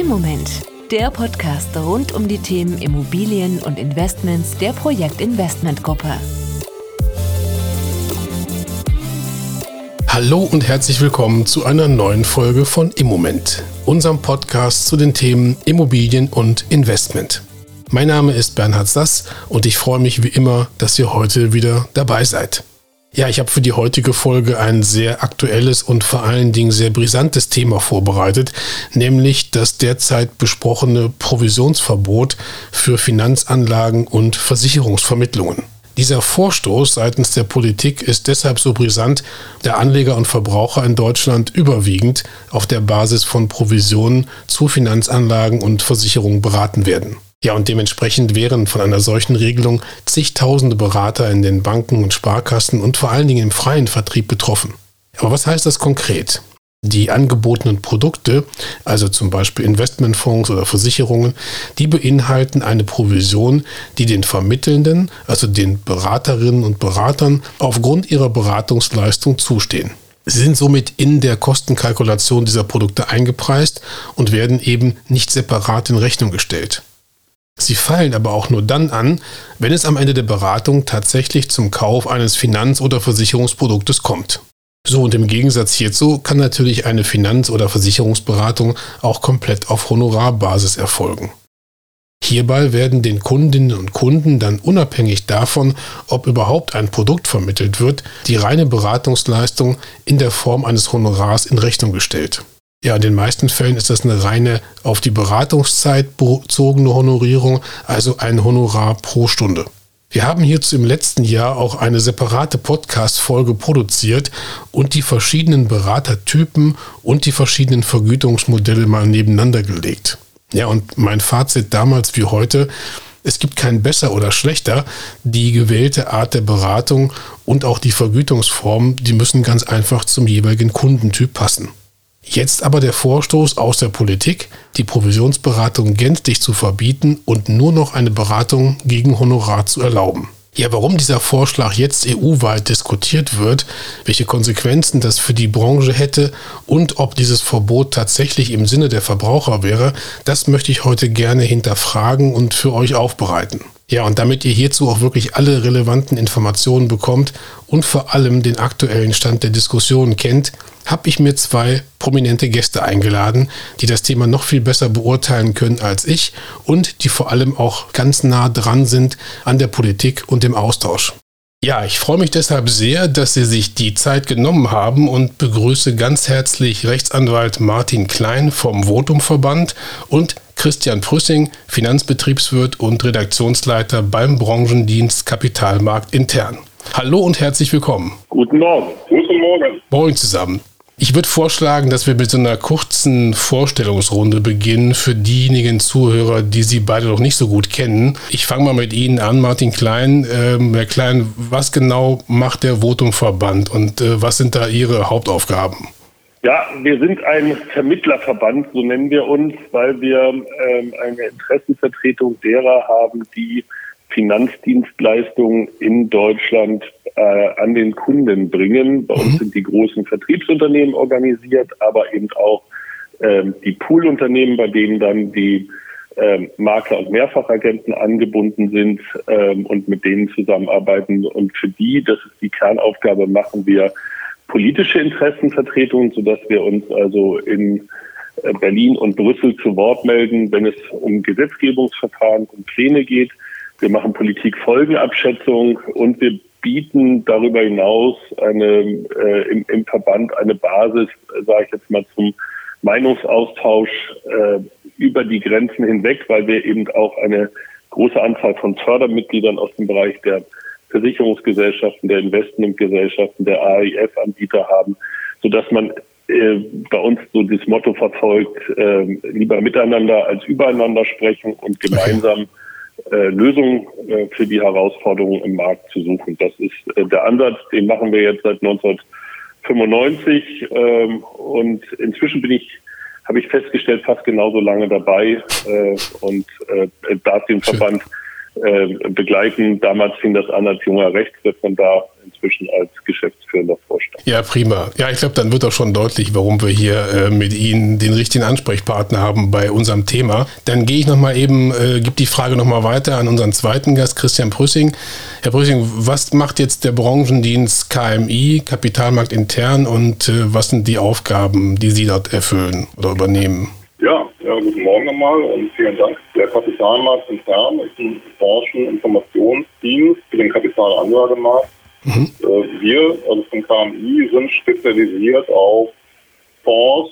Im Moment. Der Podcast rund um die Themen Immobilien und Investments der Projekt Investment Gruppe. Hallo und herzlich willkommen zu einer neuen Folge von Immoment, unserem Podcast zu den Themen Immobilien und Investment. Mein Name ist Bernhard Sass und ich freue mich wie immer, dass ihr heute wieder dabei seid. Ja, ich habe für die heutige Folge ein sehr aktuelles und vor allen Dingen sehr brisantes Thema vorbereitet, nämlich das derzeit besprochene Provisionsverbot für Finanzanlagen und Versicherungsvermittlungen. Dieser Vorstoß seitens der Politik ist deshalb so brisant, da Anleger und Verbraucher in Deutschland überwiegend auf der Basis von Provisionen zu Finanzanlagen und Versicherungen beraten werden. Ja, und dementsprechend wären von einer solchen Regelung zigtausende Berater in den Banken und Sparkassen und vor allen Dingen im freien Vertrieb betroffen. Aber was heißt das konkret? Die angebotenen Produkte, also zum Beispiel Investmentfonds oder Versicherungen, die beinhalten eine Provision, die den Vermittelnden, also den Beraterinnen und Beratern, aufgrund ihrer Beratungsleistung zustehen. Sie sind somit in der Kostenkalkulation dieser Produkte eingepreist und werden eben nicht separat in Rechnung gestellt. Sie fallen aber auch nur dann an, wenn es am Ende der Beratung tatsächlich zum Kauf eines Finanz- oder Versicherungsproduktes kommt. So und im Gegensatz hierzu kann natürlich eine Finanz- oder Versicherungsberatung auch komplett auf Honorarbasis erfolgen. Hierbei werden den Kundinnen und Kunden dann unabhängig davon, ob überhaupt ein Produkt vermittelt wird, die reine Beratungsleistung in der Form eines Honorars in Rechnung gestellt. Ja, in den meisten Fällen ist das eine reine auf die Beratungszeit bezogene Honorierung, also ein Honorar pro Stunde. Wir haben hierzu im letzten Jahr auch eine separate Podcast-Folge produziert und die verschiedenen Beratertypen und die verschiedenen Vergütungsmodelle mal nebeneinander gelegt. Ja, und mein Fazit damals wie heute, es gibt kein besser oder schlechter. Die gewählte Art der Beratung und auch die Vergütungsform, die müssen ganz einfach zum jeweiligen Kundentyp passen. Jetzt aber der Vorstoß aus der Politik, die Provisionsberatung gänzlich zu verbieten und nur noch eine Beratung gegen Honorar zu erlauben. Ja, warum dieser Vorschlag jetzt EU-weit diskutiert wird, welche Konsequenzen das für die Branche hätte und ob dieses Verbot tatsächlich im Sinne der Verbraucher wäre, das möchte ich heute gerne hinterfragen und für euch aufbereiten. Ja, und damit ihr hierzu auch wirklich alle relevanten Informationen bekommt und vor allem den aktuellen Stand der Diskussion kennt, habe ich mir zwei prominente Gäste eingeladen, die das Thema noch viel besser beurteilen können als ich und die vor allem auch ganz nah dran sind an der Politik und dem Austausch. Ja, ich freue mich deshalb sehr, dass Sie sich die Zeit genommen haben und begrüße ganz herzlich Rechtsanwalt Martin Klein vom Votumverband und Christian Prüssing, Finanzbetriebswirt und Redaktionsleiter beim Branchendienst Kapitalmarkt intern. Hallo und herzlich willkommen. Guten Morgen. Guten Morgen. Moin zusammen. Ich würde vorschlagen, dass wir mit so einer kurzen Vorstellungsrunde beginnen für diejenigen Zuhörer, die Sie beide noch nicht so gut kennen. Ich fange mal mit Ihnen an, Martin Klein. Ähm, Herr Klein, was genau macht der Votumverband und äh, was sind da Ihre Hauptaufgaben? Ja, wir sind ein Vermittlerverband, so nennen wir uns, weil wir ähm, eine Interessenvertretung derer haben, die Finanzdienstleistungen in Deutschland äh, an den Kunden bringen. Bei uns mhm. sind die großen Vertriebsunternehmen organisiert, aber eben auch ähm, die Poolunternehmen, bei denen dann die ähm, Makler und Mehrfachagenten angebunden sind ähm, und mit denen zusammenarbeiten. Und für die, das ist die Kernaufgabe, machen wir politische Interessenvertretungen, sodass wir uns also in äh, Berlin und Brüssel zu Wort melden, wenn es um Gesetzgebungsverfahren und Pläne geht. Wir machen Politikfolgenabschätzung und wir bieten darüber hinaus eine, äh, im, im, Verband eine Basis, sage ich jetzt mal, zum Meinungsaustausch äh, über die Grenzen hinweg, weil wir eben auch eine große Anzahl von Fördermitgliedern aus dem Bereich der Versicherungsgesellschaften, der Investmentgesellschaften, der AIF-Anbieter haben, sodass man äh, bei uns so das Motto verfolgt, äh, lieber miteinander als übereinander sprechen und gemeinsam äh, Lösungen äh, für die Herausforderungen im Markt zu suchen. Das ist äh, der Ansatz, den machen wir jetzt seit 1995 ähm, und inzwischen bin ich habe ich festgestellt, fast genauso lange dabei äh, und äh, darf den Verband äh, begleiten. Damals fing das an als junger Rechtsreferendar, inzwischen als geschäftsführender Vorstand. Ja, prima. Ja, ich glaube, dann wird auch schon deutlich, warum wir hier äh, mit Ihnen den richtigen Ansprechpartner haben bei unserem Thema. Dann gehe ich nochmal eben, äh, gebe die Frage nochmal weiter an unseren zweiten Gast, Christian Prüssing. Herr Prüssing, was macht jetzt der Branchendienst KMI, Kapitalmarkt intern und äh, was sind die Aufgaben, die Sie dort erfüllen oder übernehmen? Ja, ja, guten Morgen nochmal und vielen Dank. Der Kapitalmarkt intern ist ein Brancheninformationsdienst für den Kapitalanlagemarkt. Mhm. Äh, wir, also vom KMI, sind spezialisiert auf Fonds,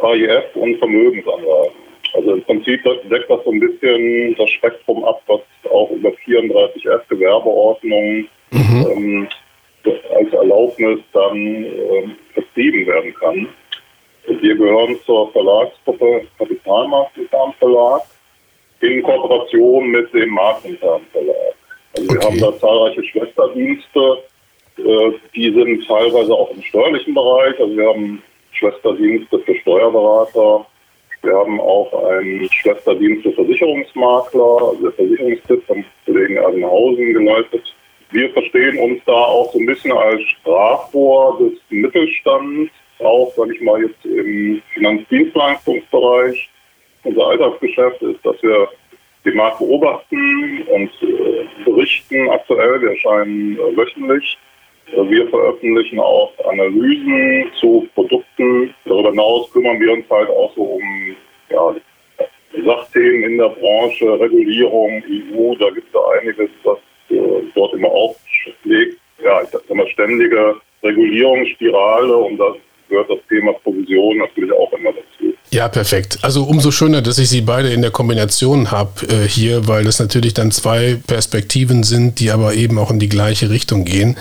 AIF und Vermögensanlagen. Also im Prinzip deckt das so ein bisschen das Spektrum ab, was auch über 34F Gewerbeordnungen mhm. ähm, als Erlaubnis dann äh, vertrieben werden kann. Wir gehören zur Verlagsgruppe Kapitalmarktinternen Verlag in Kooperation mit dem Marktinternen Verlag. Also wir haben da zahlreiche Schwesterdienste, äh, die sind teilweise auch im steuerlichen Bereich. Also wir haben Schwesterdienste für Steuerberater. Wir haben auch einen Schwesterdienst für Versicherungsmakler, also der Versicherungstipp vom Kollegen Erdenhausen geleitet. Wir verstehen uns da auch so ein bisschen als Sprachrohr des Mittelstands auch, sage ich mal, jetzt im Finanzdienstleistungsbereich. Unser Alltagsgeschäft ist, dass wir den Markt beobachten und äh, berichten aktuell. Wir erscheinen äh, wöchentlich. Äh, wir veröffentlichen auch Analysen zu Produkten. Darüber hinaus kümmern wir uns halt auch so um ja, Sachthemen in der Branche, Regulierung, EU. Da gibt es ja einiges, was äh, dort immer aufschlägt. Ja, ich sag mal, ständige Regulierungsspirale und das gehört das Thema Provision natürlich auch immer dazu. Ja, perfekt. Also umso schöner, dass ich Sie beide in der Kombination habe äh, hier, weil das natürlich dann zwei Perspektiven sind, die aber eben auch in die gleiche Richtung gehen.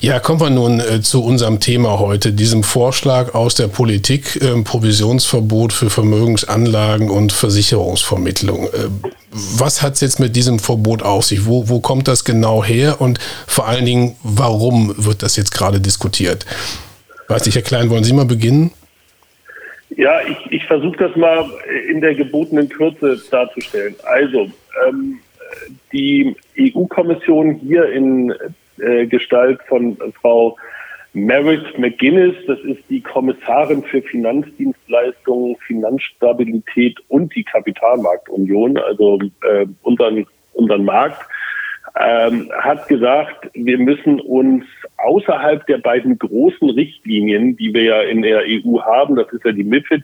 Ja, kommen wir nun äh, zu unserem Thema heute, diesem Vorschlag aus der Politik, äh, Provisionsverbot für Vermögensanlagen und Versicherungsvermittlung. Äh, was hat es jetzt mit diesem Verbot auf sich? Wo, wo kommt das genau her und vor allen Dingen, warum wird das jetzt gerade diskutiert? Weiß ich, Herr Klein, wollen Sie mal beginnen? Ja, ich, ich versuche das mal in der gebotenen Kürze darzustellen. Also, ähm, die EU-Kommission hier in äh, Gestalt von Frau Merit McGuinness, das ist die Kommissarin für Finanzdienstleistungen, Finanzstabilität und die Kapitalmarktunion, also äh, unseren, unseren Markt, ähm, hat gesagt, wir müssen uns außerhalb der beiden großen Richtlinien, die wir ja in der EU haben, das ist ja die MIFID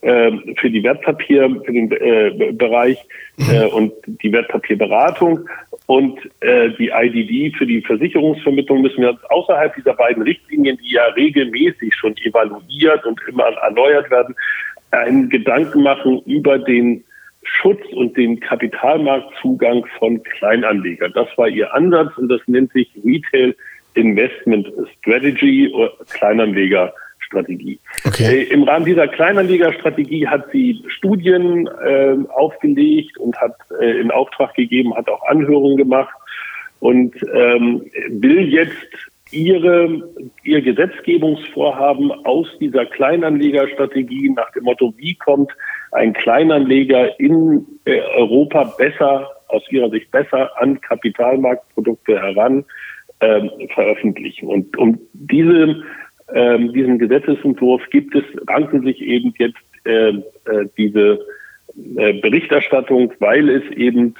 äh, für die Wertpapier, für den äh, Bereich äh, und die Wertpapierberatung und äh, die IDD für die Versicherungsvermittlung müssen wir uns außerhalb dieser beiden Richtlinien, die ja regelmäßig schon evaluiert und immer erneuert werden, einen Gedanken machen über den Schutz und den Kapitalmarktzugang von Kleinanlegern. Das war ihr Ansatz und das nennt sich Retail Investment Strategy oder Kleinanlegerstrategie. Okay. Äh, Im Rahmen dieser Kleinanlegerstrategie hat sie Studien äh, aufgelegt und hat äh, in Auftrag gegeben, hat auch Anhörungen gemacht und ähm, will jetzt ihre, ihr Gesetzgebungsvorhaben aus dieser Kleinanlegerstrategie nach dem Motto, wie kommt ein Kleinanleger in äh, Europa besser, aus ihrer Sicht besser an Kapitalmarktprodukte heran, ähm, veröffentlichen. Und um diese, ähm, diesen Gesetzesentwurf gibt es, ranken sich eben jetzt äh, äh, diese äh, Berichterstattung, weil es eben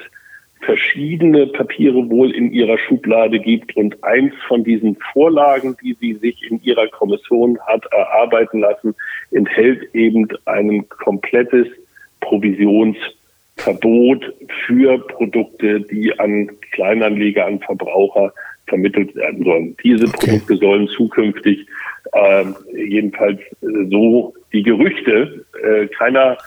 verschiedene Papiere wohl in ihrer Schublade gibt und eins von diesen Vorlagen, die sie sich in ihrer Kommission hat erarbeiten lassen, enthält eben ein komplettes Provisionsverbot für Produkte, die an Kleinanleger, an Verbraucher vermittelt werden sollen. Diese okay. Produkte sollen zukünftig äh, jedenfalls so die Gerüchte, äh, keiner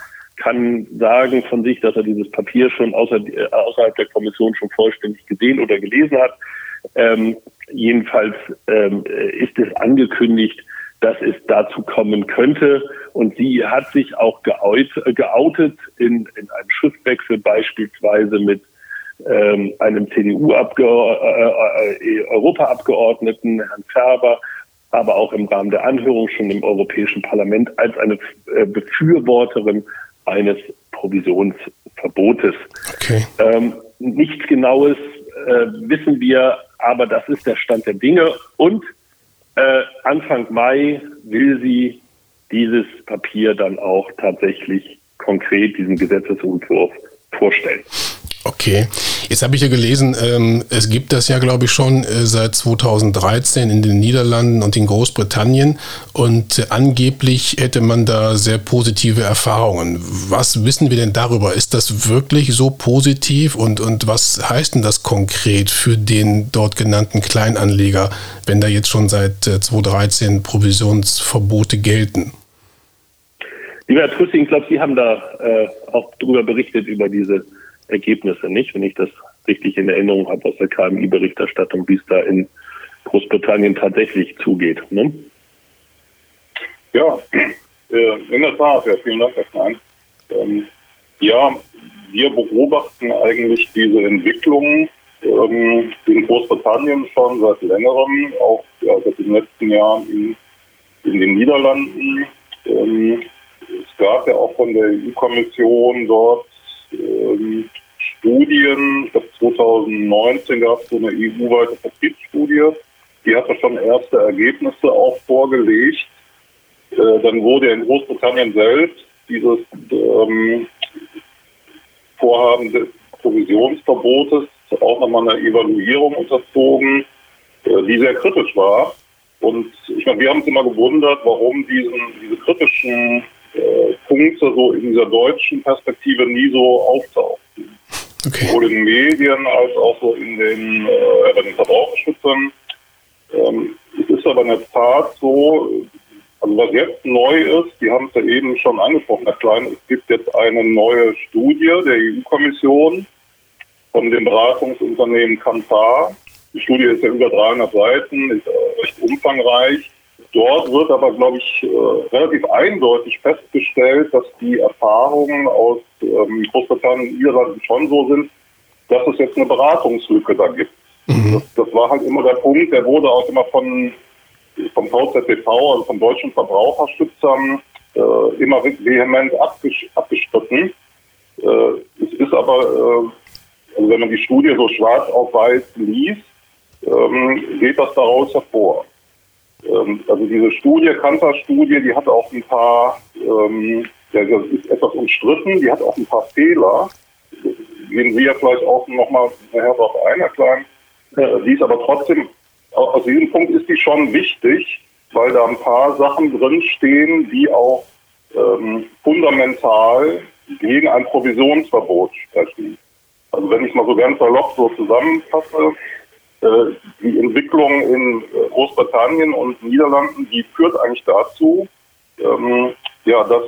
kann sagen von sich, dass er dieses Papier schon außer, äh, außerhalb der Kommission schon vollständig gesehen oder gelesen hat. Ähm, jedenfalls ähm, ist es angekündigt, dass es dazu kommen könnte. Und sie hat sich auch geout, geoutet in, in einem Schriftwechsel beispielsweise mit ähm, einem CDU-Europaabgeordneten, äh, äh, Herrn Färber, aber auch im Rahmen der Anhörung schon im Europäischen Parlament als eine äh, Befürworterin eines Provisionsverbotes. Okay. Ähm, nichts Genaues äh, wissen wir, aber das ist der Stand der Dinge. Und äh, Anfang Mai will sie dieses Papier dann auch tatsächlich konkret, diesen Gesetzesentwurf vorstellen. Okay, jetzt habe ich ja gelesen, ähm, es gibt das ja, glaube ich, schon äh, seit 2013 in den Niederlanden und in Großbritannien und äh, angeblich hätte man da sehr positive Erfahrungen. Was wissen wir denn darüber? Ist das wirklich so positiv und, und was heißt denn das konkret für den dort genannten Kleinanleger, wenn da jetzt schon seit äh, 2013 Provisionsverbote gelten? Lieber Herr Trüssing, ich glaube, Sie haben da äh, auch darüber berichtet, über diese Ergebnisse nicht, wenn ich das richtig in Erinnerung habe aus der KMI-Berichterstattung, wie es da in Großbritannien tatsächlich zugeht. Ne? Ja, äh, in der Tat, ja, vielen Dank, Herr Klein. Ähm, ja, wir beobachten eigentlich diese Entwicklung ähm, in Großbritannien schon seit längerem, auch ja, seit den letzten Jahren in, in den Niederlanden. Ähm, es gab ja auch von der EU-Kommission dort ähm, Studien. Ich glaube, 2019 gab es so eine EU-weite Vertriebsstudie. Die hatte schon erste Ergebnisse auch vorgelegt. Äh, dann wurde in Großbritannien selbst dieses ähm, Vorhaben des Provisionsverbotes auch nochmal einer Evaluierung unterzogen, äh, die sehr kritisch war. Und ich meine, wir haben uns immer gewundert, warum diesen, diese kritischen äh, Punkte so in dieser deutschen Perspektive nie so auftauchten. Okay. Sowohl in den Medien als auch so in den, äh, bei den Verbraucherschützern. Ähm, es ist aber in der Tat so, also was jetzt neu ist, die haben es ja eben schon angesprochen, Herr Klein, es gibt jetzt eine neue Studie der EU-Kommission von dem Beratungsunternehmen Kantar. Die Studie ist ja über 300 Seiten, ist äh, recht umfangreich. Dort wird aber, glaube ich, äh, relativ eindeutig festgestellt, dass die Erfahrungen aus ähm, Großbritannien und Niederlanden schon so sind, dass es jetzt eine Beratungslücke da gibt. Mhm. Das, das, war halt immer der Punkt, der wurde auch immer von vom VZBV, also von deutschen Verbraucherschützern, äh, immer vehement abges abgestritten. Äh, es ist aber, äh, also wenn man die Studie so schwarz auf weiß liest, ähm, geht das daraus hervor. Ähm, also diese Studie, Kanter-Studie, die hat auch ein paar, ähm, ja, das ist etwas umstritten, die hat auch ein paar Fehler. Gehen Sie ja vielleicht auch nochmal nachher darauf ein, Herr Klein. Äh, die ist aber trotzdem, aus diesem Punkt ist die schon wichtig, weil da ein paar Sachen drinstehen, die auch ähm, fundamental gegen ein Provisionsverbot sprechen. Also wenn ich mal so ganz salopp so zusammenfasse, die Entwicklung in äh, Großbritannien und Niederlanden, die führt eigentlich dazu, ähm, ja, dass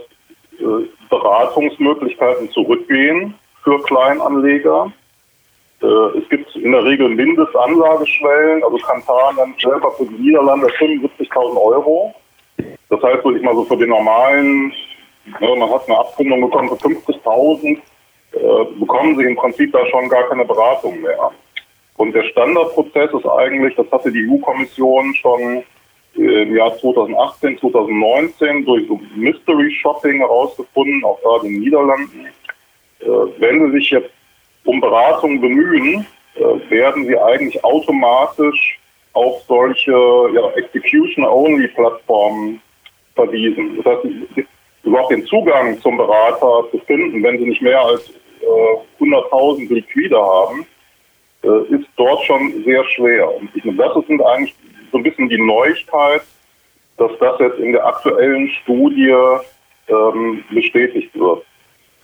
äh, Beratungsmöglichkeiten zurückgehen für Kleinanleger. es gibt in der Regel Mindestanlageschwellen, also Kantar nennt selber für die Niederlande 75.000 Euro. Das heißt, würde ich mal so für den normalen, ne, man hat eine Abfindung bekommen für 50.000, bekommen sie im Prinzip da schon gar keine Beratung mehr. Und der Standardprozess ist eigentlich, das hatte die EU-Kommission schon im Jahr 2018, 2019 durch so Mystery Shopping herausgefunden, auch gerade in den Niederlanden. Äh, wenn Sie sich jetzt um Beratung bemühen, äh, werden Sie eigentlich automatisch auf solche ja, Execution-Only-Plattformen verwiesen. Das heißt, überhaupt den Zugang zum Berater zu finden, wenn Sie nicht mehr als äh, 100.000 Liquide haben, äh, ist dort schon sehr schwer. Und ich, das ist eigentlich so ein bisschen die Neuigkeit, dass das jetzt in der aktuellen Studie ähm, bestätigt wird.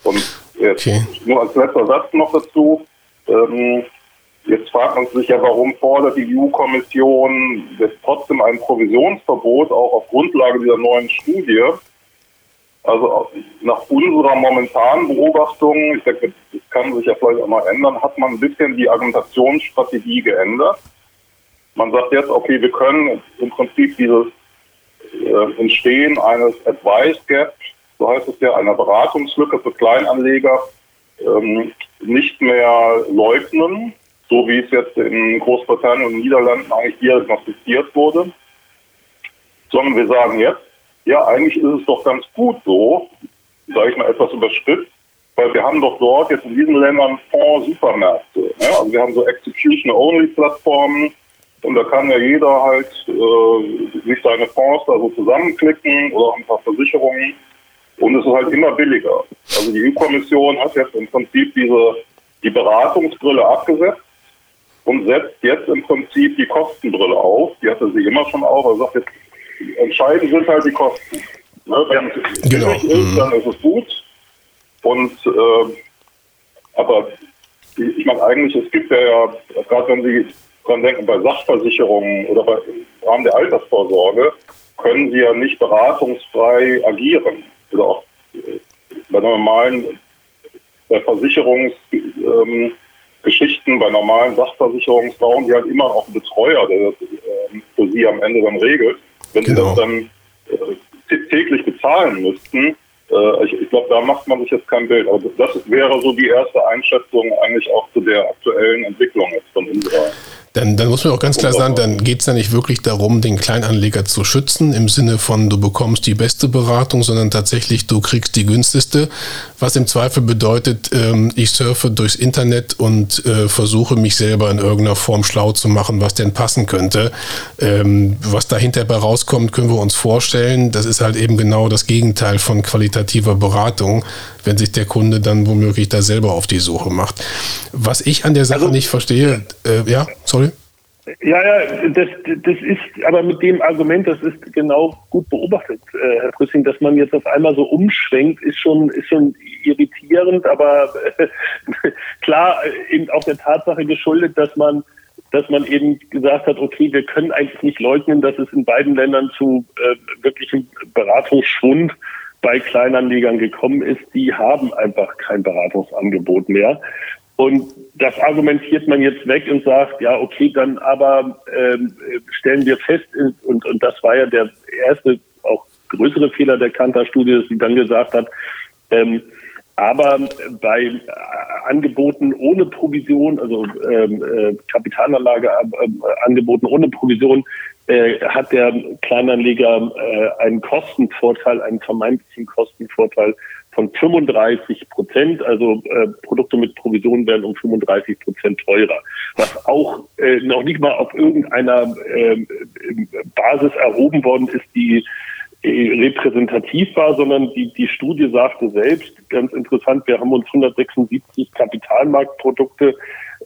Und jetzt okay. nur als letzter Satz noch dazu. Ähm, jetzt fragt man sich ja, warum fordert die EU-Kommission jetzt trotzdem ein Provisionsverbot, auch auf Grundlage dieser neuen Studie. Also nach unserer momentanen Beobachtung, ich denke, das kann sich ja vielleicht auch mal ändern, hat man ein bisschen die Argumentationsstrategie geändert. Man sagt jetzt, okay, wir können im Prinzip dieses äh, Entstehen eines Advice Gap, so heißt es ja, einer Beratungslücke für Kleinanleger, ähm, nicht mehr leugnen, so wie es jetzt in Großbritannien und Niederlanden eigentlich diagnostiziert wurde, sondern wir sagen jetzt, ja, eigentlich ist es doch ganz gut so, sage ich mal, etwas überspitzt, weil wir haben doch dort jetzt in diesen Ländern Fonds-Supermärkte. Ja? Also wir haben so Execution-Only-Plattformen und da kann ja jeder halt äh, sich seine Fonds da so zusammenklicken oder auch ein paar Versicherungen und es ist halt immer billiger. Also die EU-Kommission hat jetzt im Prinzip diese die Beratungsbrille abgesetzt und setzt jetzt im Prinzip die Kostenbrille auf. Die hatte sie immer schon auf. Er sagt jetzt, entscheidend sind halt die Kosten. Ne? Wenn es genau. ist, mhm. dann ist es gut. Und äh, aber ich meine eigentlich, es gibt ja, gerade wenn Sie dran denken, bei Sachversicherungen oder bei, im Rahmen der Altersvorsorge, können Sie ja nicht beratungsfrei agieren. Oder auch äh, bei normalen bei Versicherungsgeschichten, ähm, bei normalen Sachversicherungen brauchen Sie halt immer auch einen Betreuer, der das äh, für Sie am Ende dann regelt. Wenn genau. Sie das dann äh, täglich bezahlen müssten, äh, ich, ich glaube, da macht man sich jetzt kein Bild. Aber das wäre so die erste Einschätzung eigentlich auch zu der aktuellen Entwicklung jetzt von unserer dann, dann muss man auch ganz klar sagen, dann geht es ja nicht wirklich darum, den Kleinanleger zu schützen, im Sinne von du bekommst die beste Beratung, sondern tatsächlich du kriegst die günstigste, was im Zweifel bedeutet, ähm, ich surfe durchs Internet und äh, versuche mich selber in irgendeiner Form schlau zu machen, was denn passen könnte. Ähm, was dahinter bei rauskommt, können wir uns vorstellen. Das ist halt eben genau das Gegenteil von qualitativer Beratung, wenn sich der Kunde dann womöglich da selber auf die Suche macht. Was ich an der Sache also, nicht verstehe, äh, ja, sorry. Ja, ja, das, das ist aber mit dem Argument, das ist genau gut beobachtet, äh, Herr Prüssing, dass man jetzt auf einmal so umschwenkt, ist schon, ist schon irritierend, aber äh, klar, eben auch der Tatsache geschuldet, dass man, dass man eben gesagt hat, okay, wir können eigentlich nicht leugnen, dass es in beiden Ländern zu äh, wirklichem Beratungsschwund bei Kleinanlegern gekommen ist, die haben einfach kein Beratungsangebot mehr. Und das argumentiert man jetzt weg und sagt, ja, okay, dann aber ähm, stellen wir fest, und, und das war ja der erste, auch größere Fehler der Kanter-Studie, dass sie dann gesagt hat, ähm, aber bei äh, Angeboten ohne Provision, also ähm, äh, Kapitalanlage äh, Angeboten ohne Provision, äh, hat der Kleinanleger äh, einen Kostenvorteil, einen vermeintlichen Kostenvorteil von 35 Prozent. Also äh, Produkte mit Provision werden um 35 Prozent teurer. Was auch äh, noch nicht mal auf irgendeiner äh, Basis erhoben worden ist, die repräsentativ war, sondern die, die Studie sagte selbst, ganz interessant, wir haben uns 176 Kapitalmarktprodukte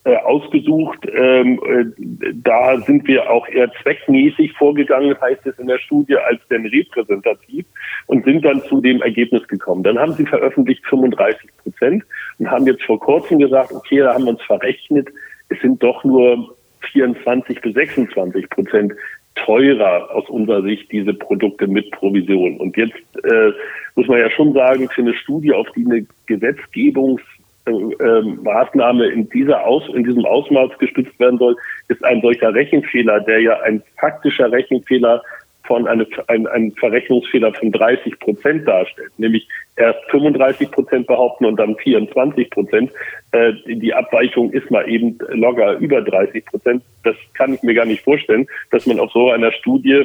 äh, ausgesucht. Ähm, äh, da sind wir auch eher zweckmäßig vorgegangen, heißt es in der Studie, als denn repräsentativ und sind dann zu dem Ergebnis gekommen. Dann haben sie veröffentlicht 35 Prozent und haben jetzt vor kurzem gesagt, okay, da haben wir uns verrechnet, es sind doch nur 24 bis 26 Prozent teurer aus unserer Sicht diese Produkte mit Provision. Und jetzt äh, muss man ja schon sagen, für eine Studie, auf die eine Gesetzgebungs Maßnahme in dieser Aus, in diesem Ausmaß gestützt werden soll, ist ein solcher Rechenfehler, der ja ein faktischer Rechenfehler von einem ein, ein Verrechnungsfehler von 30 Prozent darstellt, nämlich erst 35 Prozent behaupten und dann 24 Prozent. Äh, die Abweichung ist mal eben locker über 30 Prozent. Das kann ich mir gar nicht vorstellen, dass man auf so einer Studie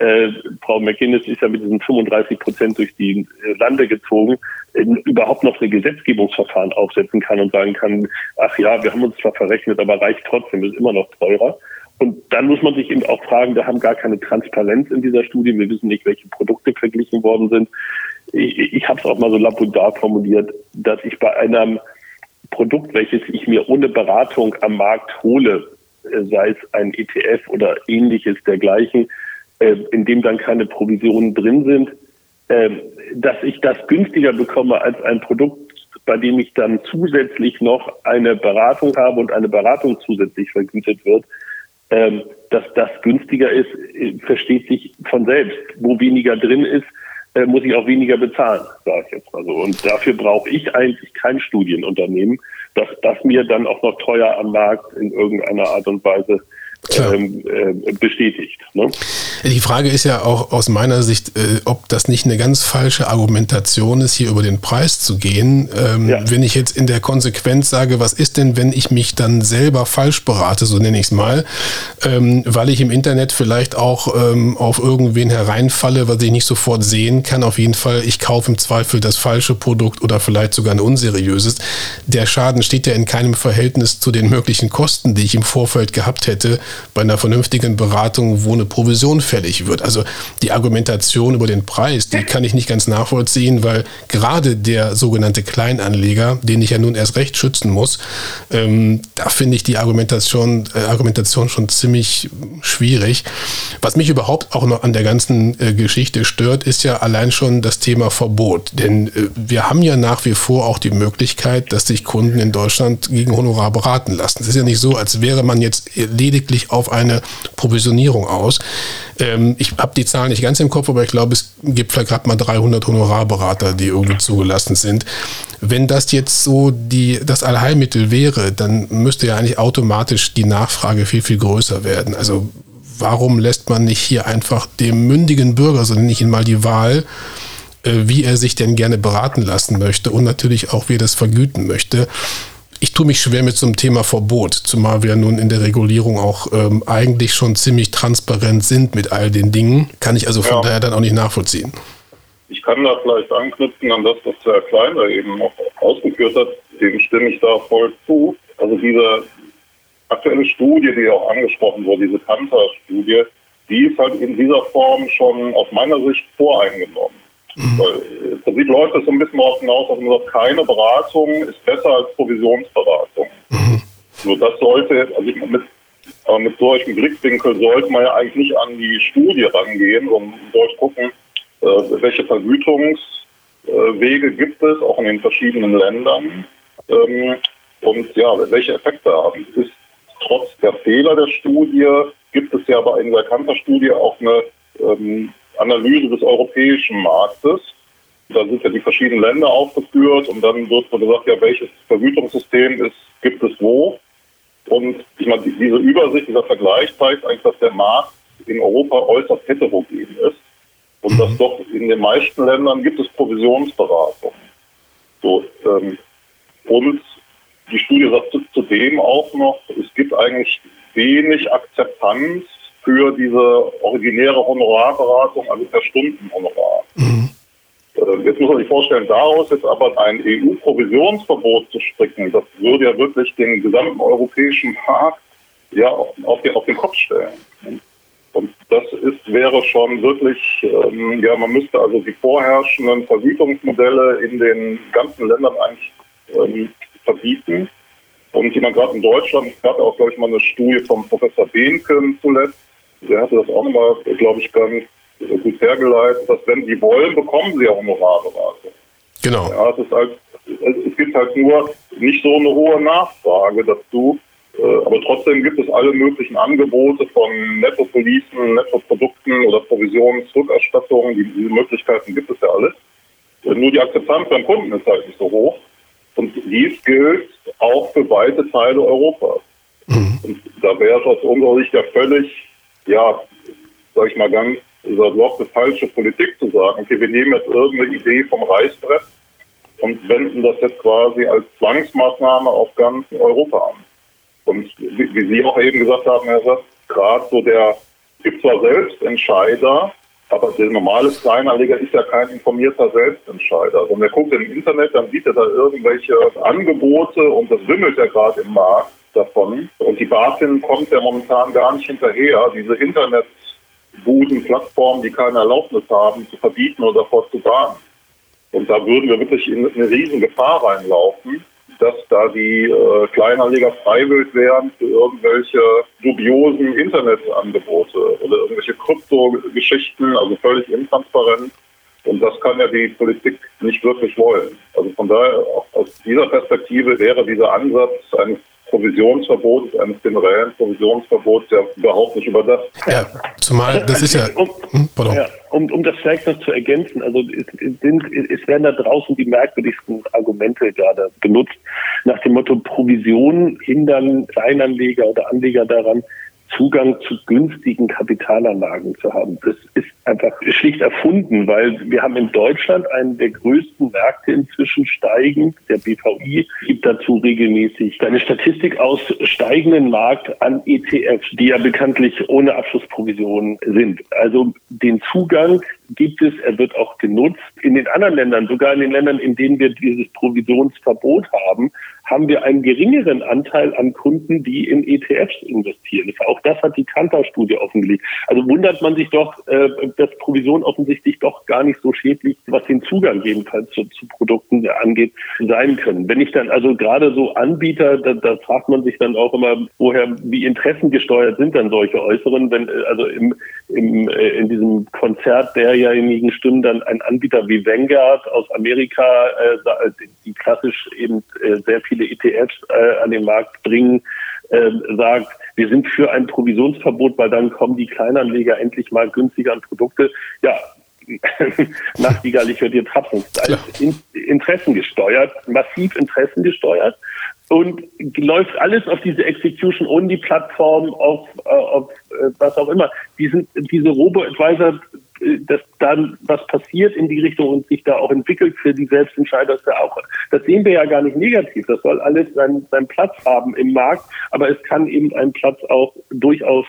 äh, Frau McInnes ist ja mit diesen 35 Prozent durch die äh, Lande gezogen, äh, überhaupt noch ein Gesetzgebungsverfahren aufsetzen kann und sagen kann, ach ja, wir haben uns zwar verrechnet, aber reicht trotzdem, ist immer noch teurer. Und dann muss man sich eben auch fragen, wir haben gar keine Transparenz in dieser Studie, wir wissen nicht, welche Produkte verglichen worden sind. Ich, ich habe es auch mal so lapidar formuliert, dass ich bei einem Produkt, welches ich mir ohne Beratung am Markt hole, äh, sei es ein ETF oder ähnliches dergleichen, äh, in dem dann keine Provisionen drin sind, äh, dass ich das günstiger bekomme als ein Produkt, bei dem ich dann zusätzlich noch eine Beratung habe und eine Beratung zusätzlich vergütet wird, ähm, dass das günstiger ist, äh, versteht sich von selbst. Wo weniger drin ist, äh, muss ich auch weniger bezahlen, sage ich jetzt mal so. Und dafür brauche ich eigentlich kein Studienunternehmen, dass das mir dann auch noch teuer am Markt in irgendeiner Art und Weise ähm, äh, bestätigt. Ne? Die Frage ist ja auch aus meiner Sicht, äh, ob das nicht eine ganz falsche Argumentation ist, hier über den Preis zu gehen. Ähm, ja. Wenn ich jetzt in der Konsequenz sage, was ist denn, wenn ich mich dann selber falsch berate, so nenne ich es mal, ähm, weil ich im Internet vielleicht auch ähm, auf irgendwen hereinfalle, was ich nicht sofort sehen kann. Auf jeden Fall, ich kaufe im Zweifel das falsche Produkt oder vielleicht sogar ein unseriöses. Der Schaden steht ja in keinem Verhältnis zu den möglichen Kosten, die ich im Vorfeld gehabt hätte bei einer vernünftigen Beratung, wo eine Provision fällig wird. Also die Argumentation über den Preis, die kann ich nicht ganz nachvollziehen, weil gerade der sogenannte Kleinanleger, den ich ja nun erst recht schützen muss, ähm, da finde ich die Argumentation, äh, Argumentation schon ziemlich schwierig. Was mich überhaupt auch noch an der ganzen äh, Geschichte stört, ist ja allein schon das Thema Verbot. Denn äh, wir haben ja nach wie vor auch die Möglichkeit, dass sich Kunden in Deutschland gegen Honorar beraten lassen. Es ist ja nicht so, als wäre man jetzt lediglich auf eine Provisionierung aus. Ähm, ich habe die Zahlen nicht ganz im Kopf, aber ich glaube, es gibt vielleicht gerade mal 300 Honorarberater, die irgendwie zugelassen sind. Wenn das jetzt so die, das Allheilmittel wäre, dann müsste ja eigentlich automatisch die Nachfrage viel, viel größer werden. Also warum lässt man nicht hier einfach dem mündigen Bürger, so nenne ich ihn mal, die Wahl, äh, wie er sich denn gerne beraten lassen möchte und natürlich auch, wie er das vergüten möchte. Ich tue mich schwer mit so einem Thema Verbot, zumal wir nun in der Regulierung auch ähm, eigentlich schon ziemlich transparent sind mit all den Dingen. Kann ich also von ja. daher dann auch nicht nachvollziehen. Ich kann da vielleicht anknüpfen an das, was Herr Kleiner eben noch ausgeführt hat. Dem stimme ich da voll zu. Also diese aktuelle Studie, die auch angesprochen wurde, diese Kanter-Studie, die ist halt in dieser Form schon aus meiner Sicht voreingenommen. Mhm. Im Prinzip läuft es so ein bisschen darauf hinaus, dass man sagt, keine Beratung ist besser als Provisionsberatung. Mhm. Nur das sollte, also mit, aber mit solchen Blickwinkel sollte man ja eigentlich nicht an die Studie rangehen, sondern sollte gucken, äh, welche Vergütungswege gibt es, auch in den verschiedenen Ländern. Ähm, und ja, welche Effekte haben. Es ist trotz der Fehler der Studie, gibt es ja aber in der Kanter-Studie auch eine ähm, Analyse des europäischen Marktes. Da sind ja die verschiedenen Länder aufgeführt und dann wird gesagt, ja, welches Vergütungssystem ist, gibt es wo. Und ich meine, diese Übersicht, dieser Vergleich zeigt eigentlich, dass der Markt in Europa äußerst heterogen ist und dass doch in den meisten Ländern gibt es Provisionsberatung. So, ähm, und die Studie sagt zudem auch noch, es gibt eigentlich wenig Akzeptanz für diese originäre Honorarberatung, also per Stundenhonorar. Mhm. Äh, jetzt muss man sich vorstellen, daraus jetzt aber ein EU-Provisionsverbot zu stricken, das würde ja wirklich den gesamten europäischen Markt ja, auf, den, auf den Kopf stellen. Und das ist, wäre schon wirklich, ähm, ja, man müsste also die vorherrschenden Vergütungsmodelle in den ganzen Ländern eigentlich ähm, verbieten. Und jemand gerade in Deutschland, gab auch, glaube ich, mal eine Studie vom Professor Behnken zuletzt, der hatte das auch nochmal, glaube ich, ganz gut hergeleitet, dass wenn sie wollen, bekommen sie ja Honorarberatung. Genau. Ja, es, ist halt, es gibt halt nur nicht so eine hohe Nachfrage dazu. Äh, aber trotzdem gibt es alle möglichen Angebote von Netto-Policen, Netto-Produkten oder Provisionsrückerstattungen. Die, diese Möglichkeiten gibt es ja alles. Äh, nur die Akzeptanz beim Kunden ist halt nicht so hoch. Und dies gilt auch für weite Teile Europas. Mhm. Und da wäre es aus unserer Sicht ja völlig ja, sag ich mal ganz salopp, eine falsche Politik zu sagen, okay, wir nehmen jetzt irgendeine Idee vom Reißbrett und wenden das jetzt quasi als Zwangsmaßnahme auf ganz Europa an. Und wie, Sie auch eben gesagt haben, Herr Sass, gerade so der, gibt zwar Selbstentscheider, aber der normale Kleinanleger ist ja kein informierter Selbstentscheider. Und er guckt im Internet, dann sieht er da irgendwelche Angebote und das wimmelt ja gerade im Markt davon. Und die BaFin kommt ja momentan gar nicht hinterher, diese Internetbudenplattformen, die keine Erlaubnis haben, zu verbieten oder davor zu warnen. Und da würden wir wirklich in eine riesen Gefahr reinlaufen, dass da die äh, Kleinanleger freiwillig wären für irgendwelche dubiosen Internetangebote oder irgendwelche Kryptogeschichten, also völlig intransparent. Und das kann ja die Politik nicht wirklich wollen. Also von daher, aus dieser Perspektive wäre dieser Ansatz eines Provisionsverbots, eines generellen Provisionsverbots ja überhaupt nicht überdacht. Ja, zumal das ist ja. Um, hm, ja, um, um das vielleicht noch zu ergänzen, also es, sind, es werden da draußen die merkwürdigsten Argumente gerade benutzt, nach dem Motto Provisionen hindern Kleinanleger oder Anleger daran, Zugang zu günstigen Kapitalanlagen zu haben. Das ist einfach schlicht erfunden, weil wir haben in Deutschland einen der größten Märkte inzwischen steigen. Der BVI gibt dazu regelmäßig eine Statistik aus steigenden Markt an ETFs, die ja bekanntlich ohne Abschlussprovision sind. Also den Zugang gibt es, er wird auch genutzt. In den anderen Ländern, sogar in den Ländern, in denen wir dieses Provisionsverbot haben, haben wir einen geringeren Anteil an Kunden, die in ETFs investieren. Auch das hat die Kantar-Studie offengelegt. Also wundert man sich doch, äh, dass Provision offensichtlich doch gar nicht so schädlich, was den Zugang jedenfalls zu, zu Produkten angeht, sein können. Wenn ich dann also gerade so Anbieter, da, da fragt man sich dann auch immer, woher, wie interessengesteuert sind dann solche Äußeren, wenn äh, also im, im, äh, in diesem Konzert derjenigen Stimmen dann ein Anbieter wie Vanguard aus Amerika, äh, die klassisch eben äh, sehr viele ETFs äh, an den Markt bringen, äh, sagt, wir sind für ein Provisionsverbot, weil dann kommen die Kleinanleger endlich mal günstiger an Produkte. Ja, nachtigall, ich würde jetzt hapsen. Ja. Interessen gesteuert, massiv Interessen gesteuert und läuft alles auf diese Execution Only Plattform, auf, äh, auf äh, was auch immer. Diesen, diese Robo-Advisor, äh, dass dann was passiert in die Richtung und sich da auch entwickelt für die Selbstentscheider, das, auch, das sehen wir ja gar nicht negativ. Das soll alles seinen, seinen Platz haben im Markt, aber es kann eben einen Platz auch durchaus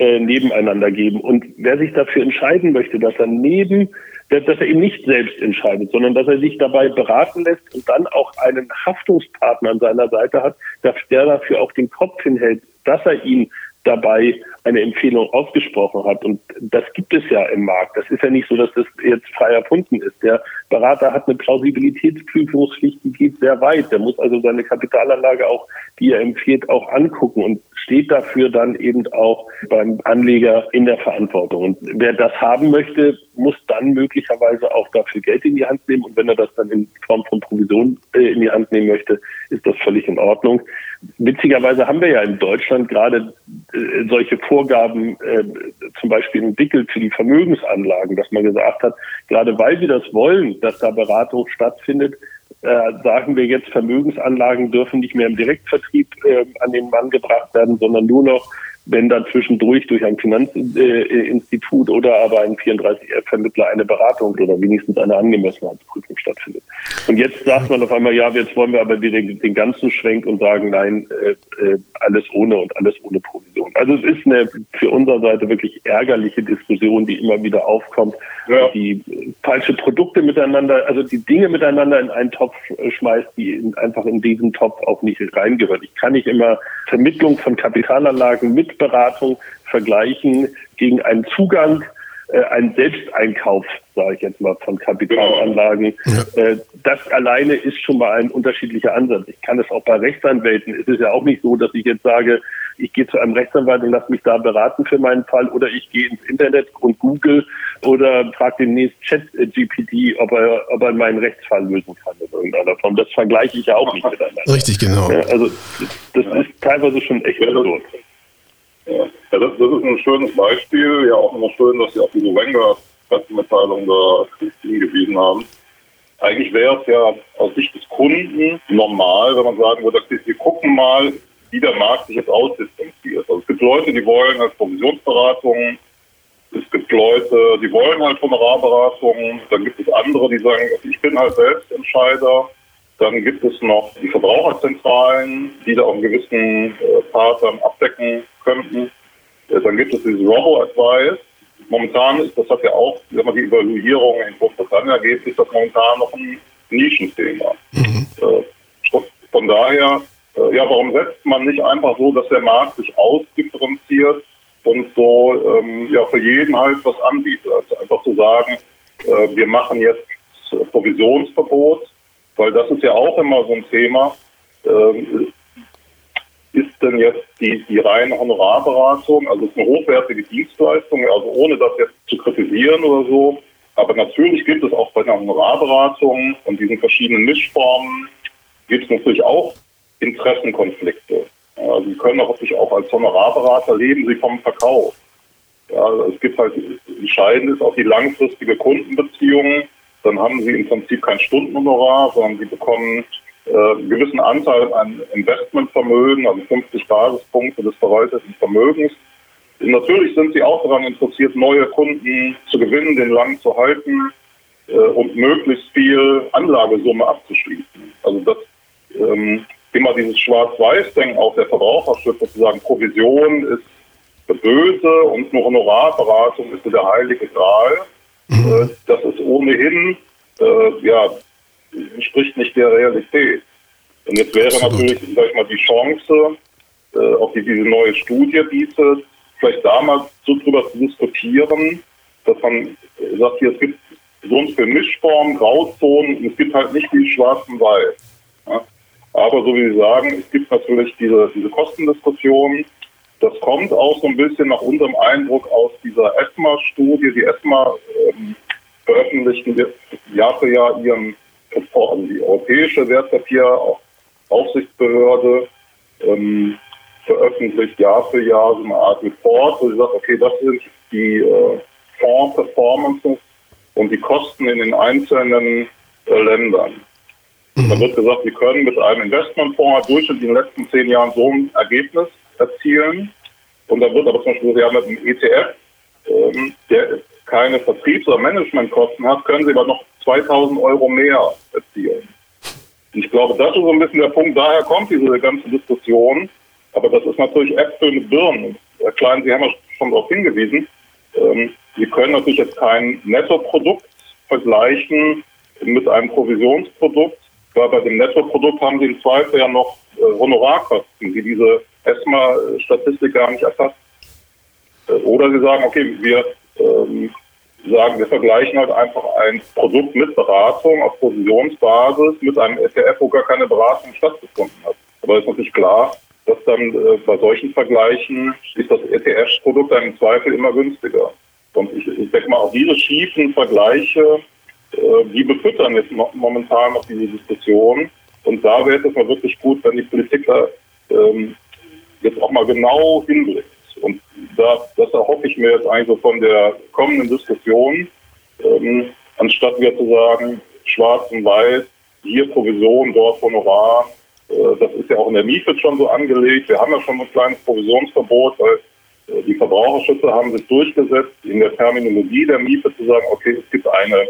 äh, nebeneinander geben. Und wer sich dafür entscheiden möchte, dass er neben dass er eben nicht selbst entscheidet, sondern dass er sich dabei beraten lässt und dann auch einen Haftungspartner an seiner Seite hat, der dafür auch den Kopf hinhält, dass er ihn dabei eine Empfehlung ausgesprochen hat. Und das gibt es ja im Markt. Das ist ja nicht so, dass das jetzt frei erfunden ist. Der Berater hat eine Plausibilitätsprüfungspflicht, die geht sehr weit. Der muss also seine Kapitalanlage auch, die er empfiehlt, auch angucken und steht dafür dann eben auch beim Anleger in der Verantwortung. Und wer das haben möchte, muss dann möglicherweise auch dafür Geld in die Hand nehmen. Und wenn er das dann in Form von Provision äh, in die Hand nehmen möchte, ist das völlig in Ordnung. Witzigerweise haben wir ja in Deutschland gerade äh, solche Vorgaben äh, zum Beispiel entwickelt für die Vermögensanlagen, dass man gesagt hat, gerade weil wir das wollen, dass da Beratung stattfindet, äh, sagen wir jetzt, Vermögensanlagen dürfen nicht mehr im Direktvertrieb äh, an den Mann gebracht werden, sondern nur noch wenn dann zwischendurch durch ein Finanzinstitut äh, oder aber ein 34F-Vermittler eine Beratung oder wenigstens eine Angemessenheitsprüfung stattfindet. Und jetzt sagt man auf einmal, ja, jetzt wollen wir aber wieder den ganzen Schwenk und sagen, nein, äh, äh, alles ohne und alles ohne Provision. Also es ist eine für unsere Seite wirklich ärgerliche Diskussion, die immer wieder aufkommt, ja. die falsche Produkte miteinander, also die Dinge miteinander in einen Topf schmeißt, die in, einfach in diesen Topf auch nicht reingehört. Ich kann nicht immer Vermittlung von Kapitalanlagen mit Beratung vergleichen gegen einen Zugang, äh, einen Selbsteinkauf, sage ich jetzt mal, von Kapitalanlagen. Ja. Äh, das alleine ist schon mal ein unterschiedlicher Ansatz. Ich kann es auch bei Rechtsanwälten. Es ist ja auch nicht so, dass ich jetzt sage, ich gehe zu einem Rechtsanwalt und lasse mich da beraten für meinen Fall oder ich gehe ins Internet und google oder frage demnächst Chat-GPT, ob er, ob er meinen Rechtsfall lösen kann in irgendeiner Form. Das vergleiche ich ja auch nicht miteinander. Richtig, genau. Ja, also das ist teilweise schon echt absurd. Ja, das, das, ist ein schönes Beispiel. Ja, auch immer schön, dass Sie auf diese Wenger-Pressemitteilung da hingewiesen haben. Eigentlich wäre es ja aus Sicht des Kunden normal, wenn man sagen würde, wir gucken mal, wie der Markt sich jetzt ausdistanziert. Also es gibt Leute, die wollen als Provisionsberatung, es gibt Leute, die wollen halt Honorarberatung, dann gibt es andere, die sagen, ich bin halt Selbstentscheider. Dann gibt es noch die Verbraucherzentralen, die da auch einen gewissen äh, Part dann abdecken könnten. Dann gibt es dieses Robo-Advice. Momentan ist, das hat ja auch, wenn man die Evaluierung in Großbritannien ergeht, ist das momentan noch ein Nischenthema. Mhm. Äh, von daher, äh, ja, warum setzt man nicht einfach so, dass der Markt sich ausdifferenziert und so ähm, ja für jeden halt was anbietet? Also einfach zu sagen, äh, wir machen jetzt Provisionsverbot weil das ist ja auch immer so ein Thema. Ähm, ist denn jetzt die, die reine Honorarberatung, also es ist eine hochwertige Dienstleistung, also ohne das jetzt zu kritisieren oder so, aber natürlich gibt es auch bei der Honorarberatung und diesen verschiedenen Mischformen, gibt es natürlich auch Interessenkonflikte. Also Sie können auch sich auch als Honorarberater leben, Sie vom Verkauf. Ja, also es gibt halt, entscheidend ist auch die langfristige Kundenbeziehung dann haben sie im Prinzip kein Stundenhonorar, sondern sie bekommen einen gewissen Anteil an Investmentvermögen, also 50 Basispunkte des verwalteten Vermögens Natürlich sind sie auch daran interessiert, neue Kunden zu gewinnen, den lang zu halten äh, und möglichst viel Anlagesumme abzuschließen. Also das ähm, immer dieses Schwarz-Weiß-Denken auch der Verbraucherschutz sozusagen Provision ist böse und eine Honorarberatung ist der heilige Gral. Mhm. Äh, das ist ohnehin, äh, ja, entspricht nicht der Realität. Und jetzt wäre Absolut. natürlich, sag ich mal, die Chance, äh, auf die diese neue Studie bietet, vielleicht damals so drüber zu diskutieren, dass man sagt, hier, es gibt so und für Mischformen, Grauzonen, und es gibt halt nicht die schwarzen Weiß. Ja? Aber so wie Sie sagen, es gibt natürlich diese, diese Kostendiskussion. Das kommt auch so ein bisschen nach unserem Eindruck aus dieser ESMA-Studie. Die ESMA ähm, veröffentlicht Jahr für Jahr ihren Also die Europäische Wertpapieraufsichtsbehörde ähm, veröffentlicht Jahr für Jahr so eine Art Report, wo sie sagt, okay, das sind die äh, Fonds-Performances und die Kosten in den einzelnen äh, Ländern. Mhm. Da wird gesagt, wir können mit einem Investmentfonds durchschnittlich in den letzten zehn Jahren so ein Ergebnis erzielen. Und da wird aber zum Beispiel, Sie haben mit einem ETF, ähm, der keine Vertriebs- oder Managementkosten hat, können Sie aber noch 2000 Euro mehr erzielen. Ich glaube, das ist so ein bisschen der Punkt, daher kommt diese ganze Diskussion. Aber das ist natürlich Äpfel mit Birnen. Herr Klein, Sie haben ja schon darauf hingewiesen. Ähm, Sie können natürlich jetzt kein Nettoprodukt vergleichen mit einem Provisionsprodukt, weil bei dem Nettoprodukt haben Sie im Zweifel ja noch äh, Honorarkosten, die diese ESMA-Statistik gar nicht erfasst. Äh, oder Sie sagen, okay, wir ähm, sagen, wir vergleichen halt einfach ein Produkt mit Beratung auf Provisionsbasis mit einem ETF, wo gar keine Beratung stattgefunden hat. Aber ist natürlich klar, dass dann äh, bei solchen Vergleichen ist das ETF-Produkt dann im Zweifel immer günstiger. Und ich, ich denke mal, auch diese schiefen Vergleiche, äh, die befüttern jetzt momentan noch diese Diskussion. Und da wäre es mal wirklich gut, wenn die Politik da ähm, jetzt auch mal genau hinblickt. Und da, das erhoffe ich mir jetzt eigentlich so von der kommenden Diskussion, ähm, anstatt wir zu sagen, schwarz und weiß, hier Provision, dort Honorar. Äh, das ist ja auch in der MIFID schon so angelegt. Wir haben ja schon ein kleines Provisionsverbot, weil äh, die Verbraucherschützer haben sich durchgesetzt, in der Terminologie der MIFID zu sagen, okay, es gibt eine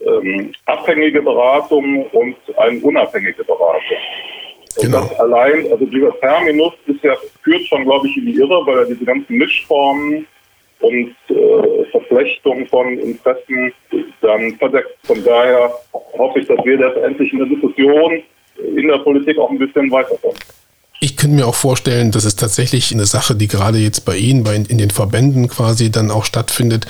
ähm, abhängige Beratung und eine unabhängige Beratung. Genau. Und das allein, also dieser Terminus ist ja, führt schon, glaube ich, in die Irre, weil er diese ganzen Mischformen und äh, Verflechtungen von Interessen dann verdeckt. Von daher hoffe ich, dass wir letztendlich in der Diskussion in der Politik auch ein bisschen weiterkommen. Ich könnte mir auch vorstellen, dass es tatsächlich eine Sache, die gerade jetzt bei Ihnen, bei in den Verbänden quasi dann auch stattfindet,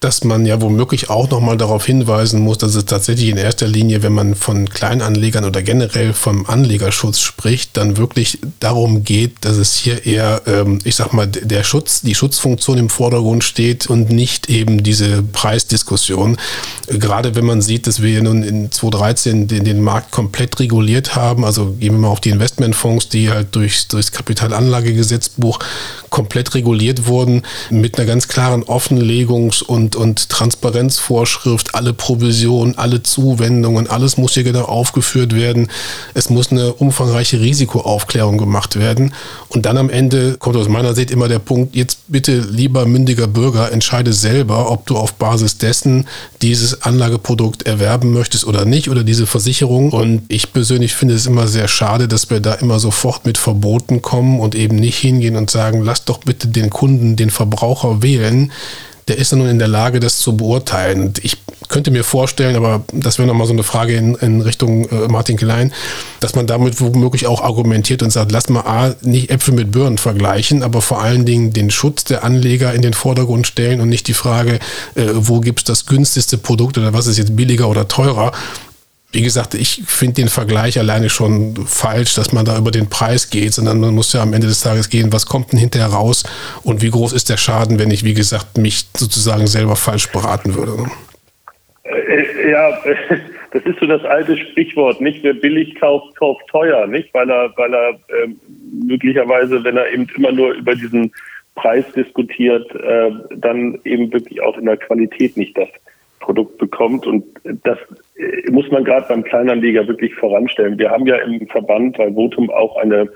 dass man ja womöglich auch nochmal darauf hinweisen muss, dass es tatsächlich in erster Linie, wenn man von Kleinanlegern oder generell vom Anlegerschutz spricht, dann wirklich darum geht, dass es hier eher, ähm, ich sag mal, der Schutz, die Schutzfunktion im Vordergrund steht und nicht eben diese Preisdiskussion. Gerade wenn man sieht, dass wir nun in 2013 den, den Markt komplett reguliert haben, also gehen wir mal auf die Investmentfonds, die halt durch, durchs Kapitalanlagegesetzbuch komplett reguliert wurden, mit einer ganz klaren Offenlegungs- und und, und Transparenzvorschrift, alle Provisionen, alle Zuwendungen, alles muss hier genau aufgeführt werden. Es muss eine umfangreiche Risikoaufklärung gemacht werden. Und dann am Ende kommt aus meiner Sicht immer der Punkt, jetzt bitte lieber mündiger Bürger, entscheide selber, ob du auf Basis dessen dieses Anlageprodukt erwerben möchtest oder nicht oder diese Versicherung. Und ich persönlich finde es immer sehr schade, dass wir da immer sofort mit Verboten kommen und eben nicht hingehen und sagen, lass doch bitte den Kunden, den Verbraucher wählen der ist dann nun in der Lage, das zu beurteilen. Ich könnte mir vorstellen, aber das wäre nochmal so eine Frage in, in Richtung äh, Martin Klein, dass man damit womöglich auch argumentiert und sagt, lass mal A, nicht Äpfel mit Birnen vergleichen, aber vor allen Dingen den Schutz der Anleger in den Vordergrund stellen und nicht die Frage, äh, wo gibt es das günstigste Produkt oder was ist jetzt billiger oder teurer, wie gesagt, ich finde den Vergleich alleine schon falsch, dass man da über den Preis geht, sondern man muss ja am Ende des Tages gehen, was kommt denn hinterher raus und wie groß ist der Schaden, wenn ich, wie gesagt, mich sozusagen selber falsch beraten würde. Ne? Äh, ja, das ist so das alte Sprichwort, nicht? Wer billig kauft, kauft teuer, nicht? Weil er, weil er äh, möglicherweise, wenn er eben immer nur über diesen Preis diskutiert, äh, dann eben wirklich auch in der Qualität nicht das Produkt bekommt. Und das äh, muss man gerade beim Kleinanleger wirklich voranstellen. Wir haben ja im Verband bei Votum auch eine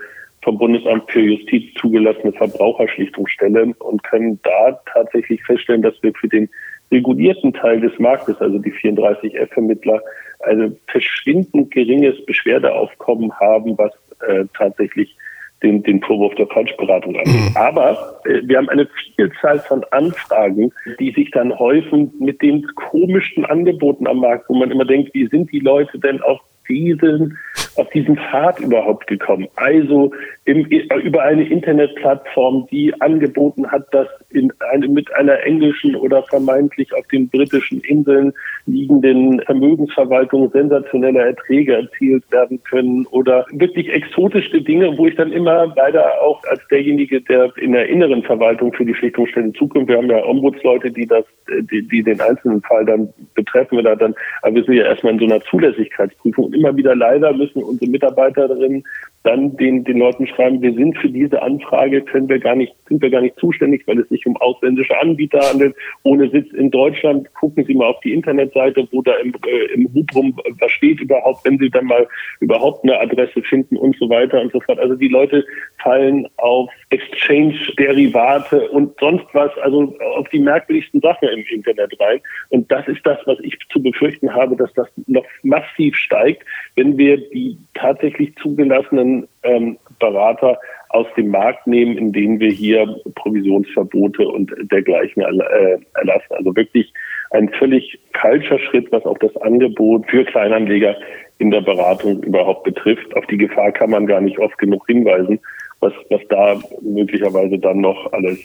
vom Bundesamt für Justiz zugelassene Verbraucherschlichtungsstelle und können da tatsächlich feststellen, dass wir für den regulierten Teil des Marktes, also die 34 F-Vermittler, ein verschwindend geringes Beschwerdeaufkommen haben, was äh, tatsächlich den, den Vorwurf der Falschberatung angeht. Mhm. Aber äh, wir haben eine Vielzahl von Anfragen, die sich dann häufen mit den komischsten Angeboten am Markt, wo man immer denkt, wie sind die Leute denn auf diesen auf diesen Pfad überhaupt gekommen? Also im, über eine Internetplattform, die angeboten hat, dass in eine, mit einer englischen oder vermeintlich auf den britischen Inseln liegenden Vermögensverwaltung sensationelle Erträge erzielt werden können oder wirklich exotische Dinge, wo ich dann immer leider auch als derjenige, der in der inneren Verwaltung für die Schlichtungsstelle Zukunft, wir haben ja Ombudsleute, die das, die, die den einzelnen Fall dann betreffen, da dann, aber wir sind ja erstmal in so einer Zulässigkeitsprüfung und immer wieder leider müssen unsere Mitarbeiterinnen dann den, den Leuten schreiben, wir sind für diese Anfrage, können wir gar nicht, sind wir gar nicht zuständig, weil es sich um ausländische Anbieter handelt, ohne Sitz in Deutschland. Gucken Sie mal auf die Internetseite, wo da im, äh, im Hubrum, was steht überhaupt, wenn Sie dann mal überhaupt eine Adresse finden und so weiter und so fort. Also die Leute fallen auf Exchange-Derivate und sonst was, also auf die merkwürdigsten Sachen im Internet rein. Und das ist das, was ich zu befürchten habe, dass das noch massiv steigt, wenn wir die tatsächlich zugelassenen ähm, Berater aus dem Markt nehmen, indem wir hier Provisionsverbote und dergleichen äh, erlassen. Also wirklich ein völlig falscher Schritt, was auch das Angebot für Kleinanleger in der Beratung überhaupt betrifft. Auf die Gefahr kann man gar nicht oft genug hinweisen, was, was da möglicherweise dann noch alles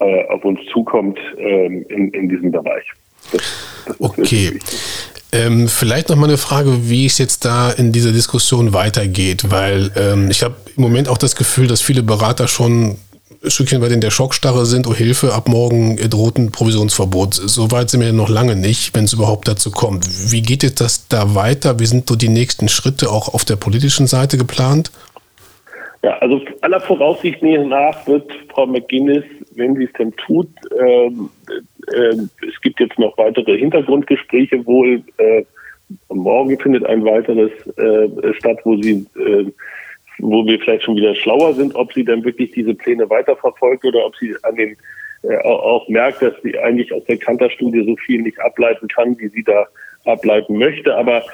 äh, auf uns zukommt ähm, in, in diesem Bereich. Das, das okay. Ähm, vielleicht noch mal eine Frage, wie es jetzt da in dieser Diskussion weitergeht, weil ähm, ich habe im Moment auch das Gefühl, dass viele Berater schon ein Stückchen weit in der Schockstarre sind, oh Hilfe, ab morgen droht ein Provisionsverbot. Soweit sind wir noch lange nicht, wenn es überhaupt dazu kommt. Wie geht jetzt das da weiter? Wie sind so die nächsten Schritte auch auf der politischen Seite geplant? Ja, also aller Voraussicht nach wird Frau McGuinness, wenn sie es denn tut, ähm, äh, es gibt jetzt noch weitere Hintergrundgespräche wohl. Äh, morgen findet ein weiteres äh, statt, wo sie äh, wo wir vielleicht schon wieder schlauer sind, ob sie dann wirklich diese Pläne weiterverfolgt oder ob sie an den äh, auch merkt, dass sie eigentlich aus der Kanter-Studie so viel nicht ableiten kann, wie sie da ableiten möchte. Aber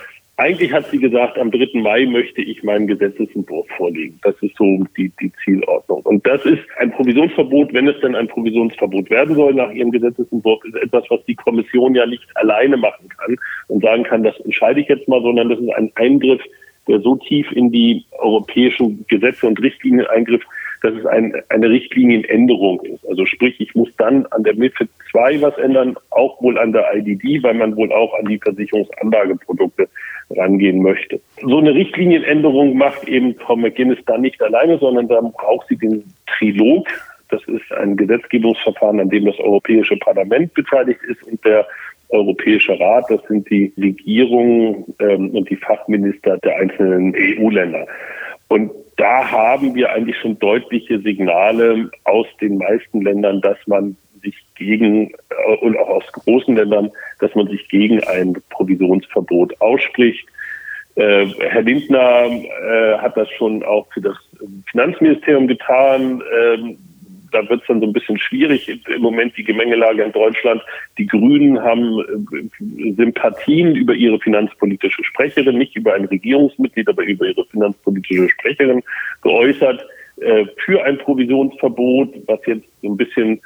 eigentlich hat sie gesagt, am 3. Mai möchte ich meinen Gesetzesentwurf vorlegen. Das ist so die, die Zielordnung. Und das ist ein Provisionsverbot, wenn es denn ein Provisionsverbot werden soll nach ihrem Gesetzesentwurf, ist etwas, was die Kommission ja nicht alleine machen kann und sagen kann, das entscheide ich jetzt mal, sondern das ist ein Eingriff, der so tief in die europäischen Gesetze und Richtlinien eingriff, dass es ein, eine Richtlinienänderung ist. Also sprich, ich muss dann an der MIFID 2 was ändern, auch wohl an der IDD, weil man wohl auch an die Versicherungsanlageprodukte rangehen möchte. So eine Richtlinienänderung macht eben Frau McGuinness dann nicht alleine, sondern dann braucht sie den Trilog. Das ist ein Gesetzgebungsverfahren, an dem das Europäische Parlament beteiligt ist und der Europäische Rat, das sind die Regierungen ähm, und die Fachminister der einzelnen EU-Länder. Und da haben wir eigentlich schon deutliche Signale aus den meisten Ländern, dass man sich gegen, äh, und auch aus großen Ländern, dass man sich gegen ein Provisionsverbot ausspricht. Äh, Herr Lindner äh, hat das schon auch für das Finanzministerium getan. Ähm, da wird es dann so ein bisschen schwierig im Moment die Gemengelage in Deutschland. Die Grünen haben äh, Sympathien über ihre finanzpolitische Sprecherin, nicht über ein Regierungsmitglied, aber über ihre finanzpolitische Sprecherin geäußert äh, für ein Provisionsverbot, was jetzt so ein bisschen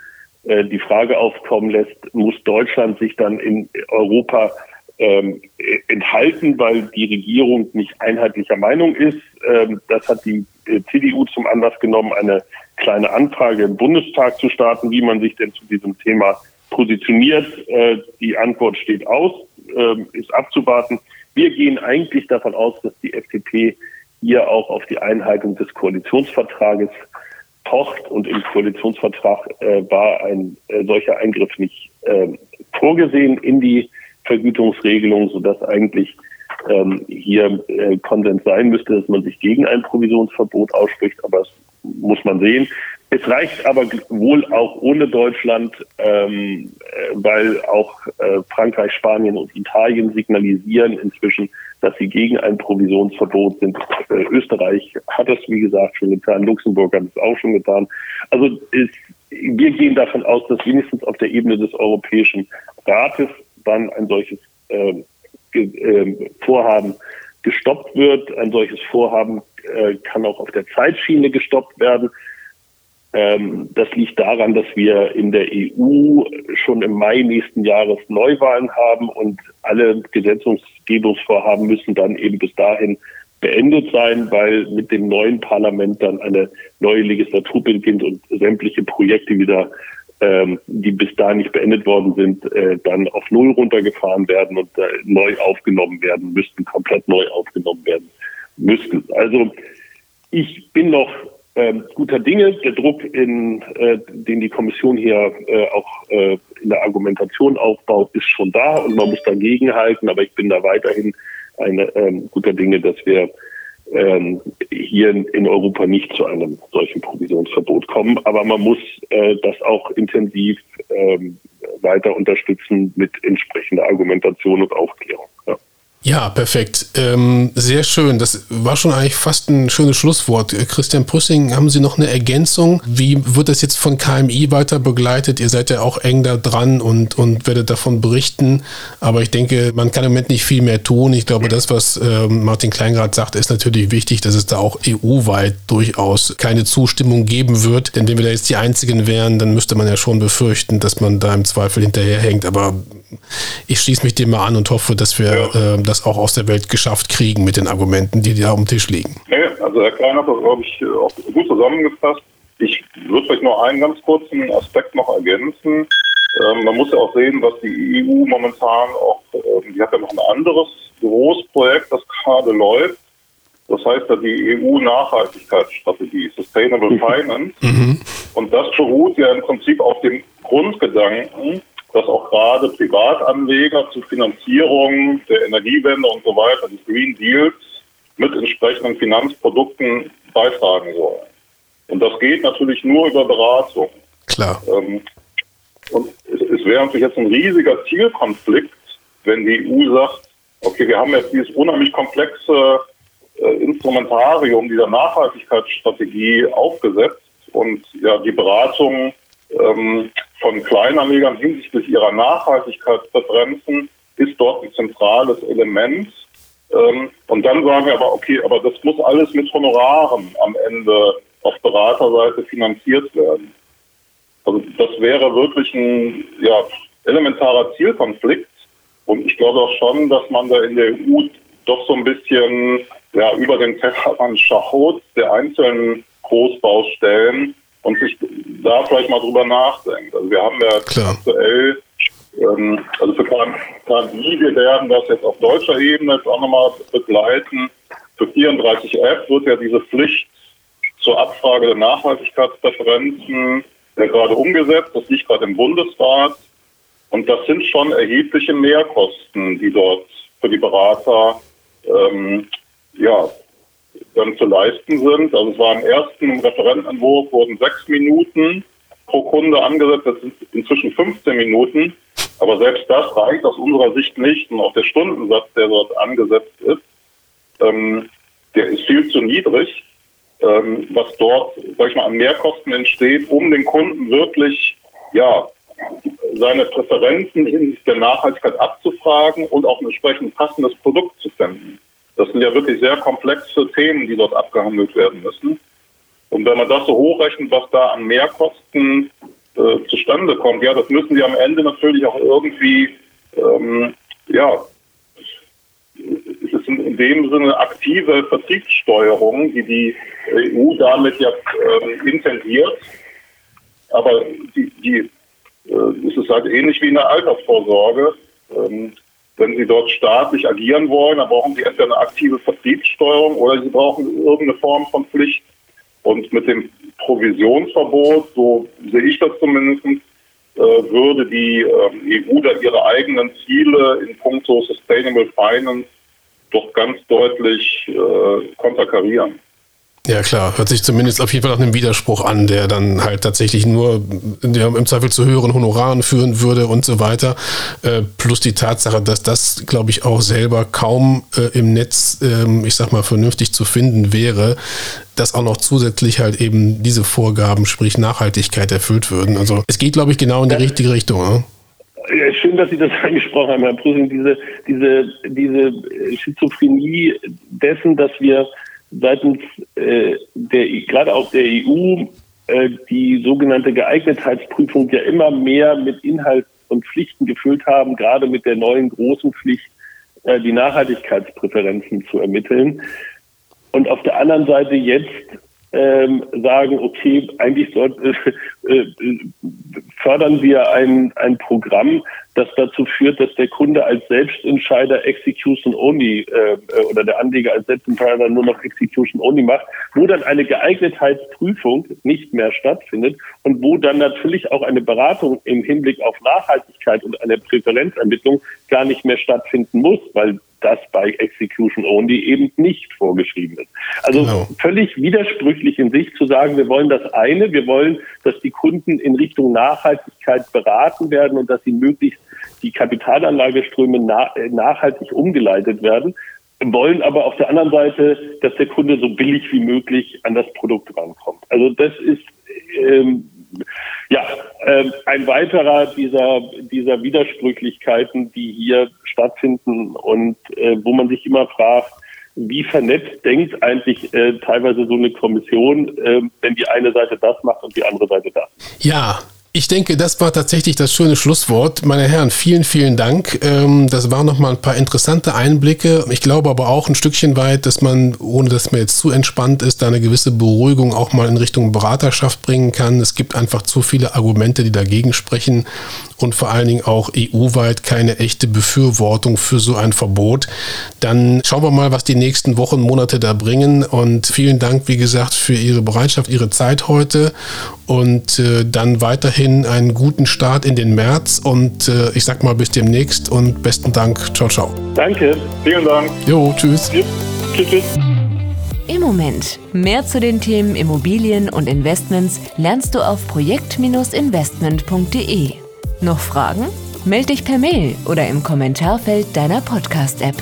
äh, die Frage aufkommen lässt, muss Deutschland sich dann in Europa ähm, enthalten, weil die Regierung nicht einheitlicher Meinung ist. Ähm, das hat die äh, CDU zum Anlass genommen, eine kleine Anfrage im Bundestag zu starten, wie man sich denn zu diesem Thema positioniert. Äh, die Antwort steht aus, äh, ist abzuwarten. Wir gehen eigentlich davon aus, dass die FDP hier auch auf die Einhaltung des Koalitionsvertrages pocht und im Koalitionsvertrag äh, war ein äh, solcher Eingriff nicht äh, vorgesehen in die Vergütungsregelung, sodass eigentlich ähm, hier Konsens sein müsste, dass man sich gegen ein Provisionsverbot ausspricht, aber das muss man sehen. Es reicht aber wohl auch ohne Deutschland, ähm, äh, weil auch äh, Frankreich, Spanien und Italien signalisieren inzwischen, dass sie gegen ein Provisionsverbot sind. Äh, Österreich hat das, wie gesagt, schon getan. Luxemburg hat es auch schon getan. Also es, wir gehen davon aus, dass wenigstens auf der Ebene des Europäischen Rates dann ein solches äh, Vorhaben gestoppt wird. Ein solches Vorhaben äh, kann auch auf der Zeitschiene gestoppt werden. Ähm, das liegt daran, dass wir in der EU schon im Mai nächsten Jahres Neuwahlen haben und alle Gesetzgebungsvorhaben müssen dann eben bis dahin beendet sein, weil mit dem neuen Parlament dann eine neue Legislatur beginnt und sämtliche Projekte wieder, ähm, die bis dahin nicht beendet worden sind, äh, dann auf Null runtergefahren werden und äh, neu aufgenommen werden müssten, komplett neu aufgenommen werden müssten. Also ich bin noch ähm, guter Dinge. Der Druck, in, äh, den die Kommission hier äh, auch äh, in der Argumentation aufbaut, ist schon da und man muss dagegen halten. Aber ich bin da weiterhin eine ähm, guter Dinge, dass wir ähm, hier in, in, Europa nicht zu einem solchen Provisionsverbot kommen. Aber man muss äh, das auch intensiv ähm, weiter unterstützen mit entsprechender Argumentation und Aufklärung. Ja. Perfekt. Ähm, sehr schön. Das war schon eigentlich fast ein schönes Schlusswort. Äh, Christian Prüssing, haben Sie noch eine Ergänzung? Wie wird das jetzt von KMI weiter begleitet? Ihr seid ja auch eng da dran und, und werdet davon berichten. Aber ich denke, man kann im Moment nicht viel mehr tun. Ich glaube, das, was äh, Martin Kleingrad sagt, ist natürlich wichtig, dass es da auch EU-weit durchaus keine Zustimmung geben wird. Denn wenn wir da jetzt die Einzigen wären, dann müsste man ja schon befürchten, dass man da im Zweifel hinterherhängt. Aber ich schließe mich dem mal an und hoffe, dass wir ja. äh, das auch aus der Welt geschafft kriegen mit den Argumenten, die da auf dem Tisch liegen. Ja, also Herr Klein hat das, glaube ich, auch gut zusammengefasst. Ich würde vielleicht noch einen ganz kurzen Aspekt noch ergänzen. Ähm, man muss ja auch sehen, was die EU momentan auch, äh, die hat ja noch ein anderes Großprojekt, das gerade läuft. Das heißt ja die EU-Nachhaltigkeitsstrategie, Sustainable. Finance. Mhm. Und das beruht ja im Prinzip auf dem Grundgedanken, dass auch gerade Privatanleger zur Finanzierung der Energiewende und so weiter, des Green Deals, mit entsprechenden Finanzprodukten beitragen sollen. Und das geht natürlich nur über Beratung. Klar. Ähm, und es, es wäre natürlich jetzt ein riesiger Zielkonflikt, wenn die EU sagt, okay, wir haben jetzt dieses unheimlich komplexe äh, Instrumentarium dieser Nachhaltigkeitsstrategie aufgesetzt und ja, die Beratung ähm, von Kleinanlegern hinsichtlich ihrer Nachhaltigkeitspräferenzen ist dort ein zentrales Element. Ähm, und dann sagen wir aber, okay, aber das muss alles mit Honoraren am Ende auf Beraterseite finanziert werden. Also das wäre wirklich ein ja, elementarer Zielkonflikt. Und ich glaube auch schon, dass man da in der EU doch so ein bisschen ja, über den Tellerrand schaut, der einzelnen Großbaustellen und sich da vielleicht mal drüber nachdenkt. Also wir haben ja Klar. aktuell, ähm, also für KMI, wir werden das jetzt auf deutscher Ebene jetzt auch nochmal begleiten. Für 34F wird ja diese Pflicht zur Abfrage der Nachhaltigkeitspräferenzen ja gerade umgesetzt. Das liegt gerade im Bundesrat. Und das sind schon erhebliche Mehrkosten, die dort für die Berater ähm, ja, dann zu leisten sind. Also es war im ersten Referentenentwurf wurden sechs Minuten pro Kunde angesetzt, das sind inzwischen 15 Minuten. Aber selbst das reicht aus unserer Sicht nicht. Und auch der Stundensatz, der dort angesetzt ist, ähm, der ist viel zu niedrig, ähm, was dort, sag ich mal, an Mehrkosten entsteht, um den Kunden wirklich, ja, seine Präferenzen in der Nachhaltigkeit abzufragen und auch ein entsprechend passendes Produkt zu finden. Das sind ja wirklich sehr komplexe Themen, die dort abgehandelt werden müssen. Und wenn man das so hochrechnet, was da an Mehrkosten äh, zustande kommt, ja, das müssen die am Ende natürlich auch irgendwie, ähm, ja, es ist in dem Sinne aktive Vertriebssteuerung, die die EU damit ja äh, intendiert. Aber die, die, äh, es ist halt ähnlich wie in der Altersvorsorge. Ähm, wenn Sie dort staatlich agieren wollen, dann brauchen Sie entweder eine aktive Vertriebssteuerung oder Sie brauchen irgendeine Form von Pflicht. Und mit dem Provisionsverbot, so sehe ich das zumindest, äh, würde die äh, EU da ihre eigenen Ziele in puncto Sustainable Finance doch ganz deutlich äh, konterkarieren. Ja klar, hört sich zumindest auf jeden Fall nach einem Widerspruch an, der dann halt tatsächlich nur der im Zweifel zu höheren Honoraren führen würde und so weiter. Äh, plus die Tatsache, dass das, glaube ich, auch selber kaum äh, im Netz, ähm, ich sag mal, vernünftig zu finden wäre, dass auch noch zusätzlich halt eben diese Vorgaben, sprich Nachhaltigkeit erfüllt würden. Also es geht, glaube ich, genau in die richtige Richtung. Ne? Ja, schön, dass Sie das angesprochen haben, Herr Prüsing, diese, diese, diese Schizophrenie dessen, dass wir seitens äh, der gerade auch der EU äh, die sogenannte Geeignetheitsprüfung ja immer mehr mit Inhalt und Pflichten gefüllt haben, gerade mit der neuen großen Pflicht, äh, die Nachhaltigkeitspräferenzen zu ermitteln. Und auf der anderen Seite jetzt ähm, sagen, okay, eigentlich sollte, fördern wir ein, ein Programm, das dazu führt, dass der Kunde als Selbstentscheider Execution Only äh, oder der Anleger als Selbstentscheider nur noch Execution Only macht, wo dann eine Geeignetheitsprüfung nicht mehr stattfindet und wo dann natürlich auch eine Beratung im Hinblick auf Nachhaltigkeit und eine Präferenzermittlung gar nicht mehr stattfinden muss, weil das bei Execution Only eben nicht vorgeschrieben ist. Also genau. völlig widersprüchlich in sich zu sagen, wir wollen das eine, wir wollen, dass die Kunden in Richtung Nachhaltigkeit beraten werden und dass sie möglichst die Kapitalanlageströme nachhaltig umgeleitet werden, wollen aber auf der anderen Seite, dass der Kunde so billig wie möglich an das Produkt rankommt. Also das ist ähm, ja, äh, ein weiterer dieser, dieser Widersprüchlichkeiten, die hier stattfinden und äh, wo man sich immer fragt, wie vernetzt denkt eigentlich äh, teilweise so eine Kommission, äh, wenn die eine Seite das macht und die andere Seite das? Ja, ich denke, das war tatsächlich das schöne Schlusswort. Meine Herren, vielen, vielen Dank. Ähm, das waren nochmal ein paar interessante Einblicke. Ich glaube aber auch ein Stückchen weit, dass man, ohne dass man jetzt zu entspannt ist, da eine gewisse Beruhigung auch mal in Richtung Beraterschaft bringen kann. Es gibt einfach zu viele Argumente, die dagegen sprechen und vor allen Dingen auch EU-weit keine echte Befürwortung für so ein Verbot. Dann schauen wir mal, was die nächsten Wochen, Monate da bringen. Und vielen Dank, wie gesagt, für Ihre Bereitschaft, Ihre Zeit heute. Und äh, dann weiterhin einen guten Start in den März. Und äh, ich sag mal bis demnächst und besten Dank. Ciao, ciao. Danke. Vielen Dank. Jo, tschüss. Ja. Tschüss, tschüss. Im Moment. Mehr zu den Themen Immobilien und Investments lernst du auf projekt-investment.de. Noch Fragen? Meld dich per Mail oder im Kommentarfeld deiner Podcast-App.